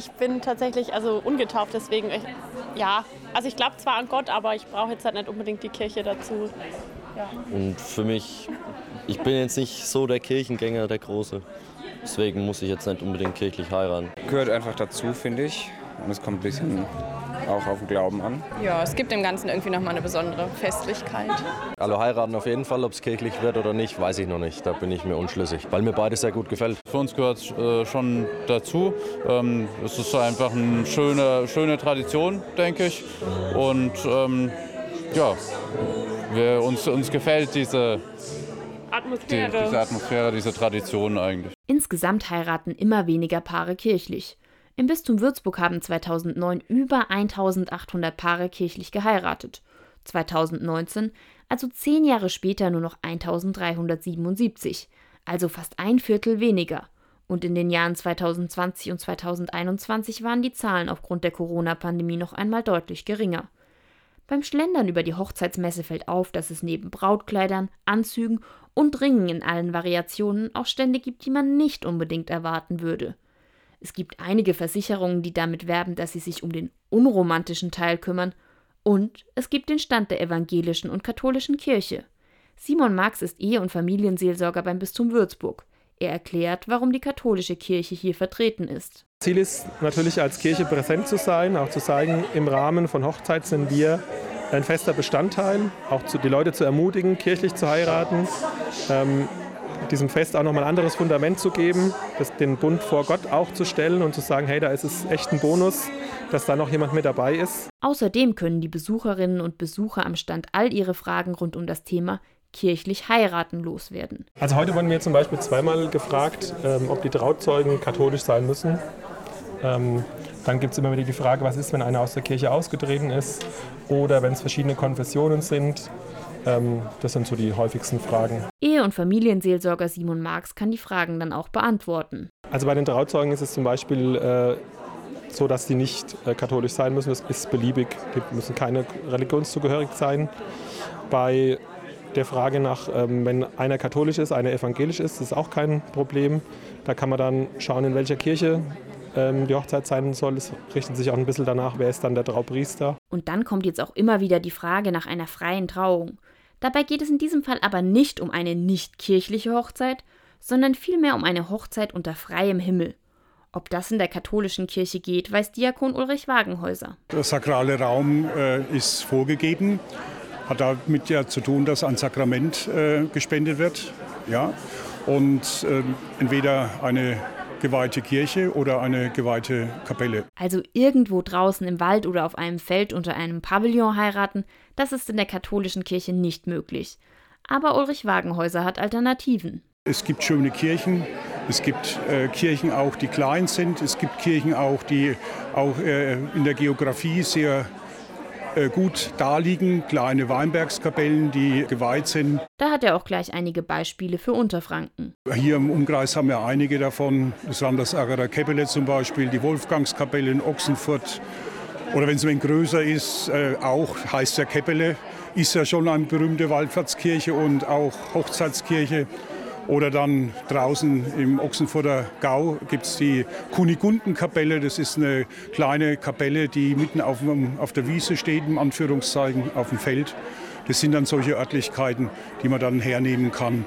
ich bin tatsächlich also ungetauft, deswegen, ich, ja, also ich glaube zwar an Gott, aber ich brauche jetzt halt nicht unbedingt die Kirche dazu. Ja. Und für mich, ich bin jetzt nicht so der Kirchengänger, der Große. Deswegen muss ich jetzt nicht unbedingt kirchlich heiraten. Gehört einfach dazu, finde ich. Und es kommt ein bisschen auch auf den Glauben an. Ja, es gibt dem Ganzen irgendwie nochmal eine besondere Festlichkeit. Also heiraten auf jeden Fall, ob es kirchlich wird oder nicht, weiß ich noch nicht. Da bin ich mir unschlüssig, weil mir beides sehr gut gefällt. Für uns gehört es äh, schon dazu. Ähm, es ist einfach eine schöne, schöne Tradition, denke ich. Und ähm, ja, wir, uns, uns gefällt diese Atmosphäre. Die, diese Atmosphäre, diese Tradition eigentlich. Insgesamt heiraten immer weniger Paare kirchlich. Im Bistum Würzburg haben 2009 über 1800 Paare kirchlich geheiratet. 2019, also zehn Jahre später, nur noch 1377, also fast ein Viertel weniger. Und in den Jahren 2020 und 2021 waren die Zahlen aufgrund der Corona-Pandemie noch einmal deutlich geringer. Beim Schlendern über die Hochzeitsmesse fällt auf, dass es neben Brautkleidern, Anzügen und Ringen in allen Variationen auch Stände gibt, die man nicht unbedingt erwarten würde. Es gibt einige Versicherungen, die damit werben, dass sie sich um den unromantischen Teil kümmern. Und es gibt den Stand der evangelischen und katholischen Kirche. Simon Marx ist Ehe- und Familienseelsorger beim Bistum Würzburg. Er erklärt, warum die katholische Kirche hier vertreten ist. Ziel ist natürlich als Kirche präsent zu sein, auch zu zeigen, im Rahmen von Hochzeit sind wir ein fester Bestandteil, auch die Leute zu ermutigen, kirchlich zu heiraten. Ähm, diesem Fest auch nochmal ein anderes Fundament zu geben, das, den Bund vor Gott auch zu stellen und zu sagen, hey, da ist es echt ein Bonus, dass da noch jemand mit dabei ist. Außerdem können die Besucherinnen und Besucher am Stand all ihre Fragen rund um das Thema kirchlich heiraten loswerden. Also heute wurden wir zum Beispiel zweimal gefragt, ähm, ob die Trauzeugen katholisch sein müssen. Ähm, dann gibt es immer wieder die Frage, was ist, wenn einer aus der Kirche ausgetreten ist oder wenn es verschiedene Konfessionen sind. Ähm, das sind so die häufigsten Fragen. Ehe- und Familienseelsorger Simon Marx kann die Fragen dann auch beantworten. Also bei den Trauzeugen ist es zum Beispiel äh, so, dass die nicht äh, katholisch sein müssen. Das ist beliebig. Die müssen keine religionszugehörig sein. Bei der Frage nach, ähm, wenn einer katholisch ist, einer evangelisch ist, ist auch kein Problem. Da kann man dann schauen, in welcher Kirche ähm, die Hochzeit sein soll. Es richtet sich auch ein bisschen danach, wer ist dann der Traupriester. Und dann kommt jetzt auch immer wieder die Frage nach einer freien Trauung. Dabei geht es in diesem Fall aber nicht um eine nicht kirchliche Hochzeit, sondern vielmehr um eine Hochzeit unter freiem Himmel. Ob das in der katholischen Kirche geht, weiß Diakon Ulrich Wagenhäuser. Der sakrale Raum äh, ist vorgegeben, hat damit ja zu tun, dass ein Sakrament äh, gespendet wird. Ja? Und äh, entweder eine geweihte Kirche oder eine geweihte Kapelle. Also irgendwo draußen im Wald oder auf einem Feld unter einem Pavillon heiraten, das ist in der katholischen Kirche nicht möglich. Aber Ulrich Wagenhäuser hat Alternativen. Es gibt schöne Kirchen, es gibt äh, Kirchen auch, die klein sind, es gibt Kirchen auch, die auch äh, in der Geografie sehr gut daliegen, kleine Weinbergskapellen, die geweiht sind. Da hat er auch gleich einige Beispiele für Unterfranken. Hier im Umkreis haben wir einige davon. Das waren das Agerer Keppele zum Beispiel, die Wolfgangskapelle in Ochsenfurt. Oder wenn es ein wenig größer ist, äh, auch heißt ja Keppele, ist ja schon eine berühmte Waldplatzkirche und auch Hochzeitskirche. Oder dann draußen im Ochsenfurter Gau gibt es die Kunigundenkapelle. Das ist eine kleine Kapelle, die mitten auf, auf der Wiese steht, im Anführungszeichen, auf dem Feld. Das sind dann solche Örtlichkeiten, die man dann hernehmen kann.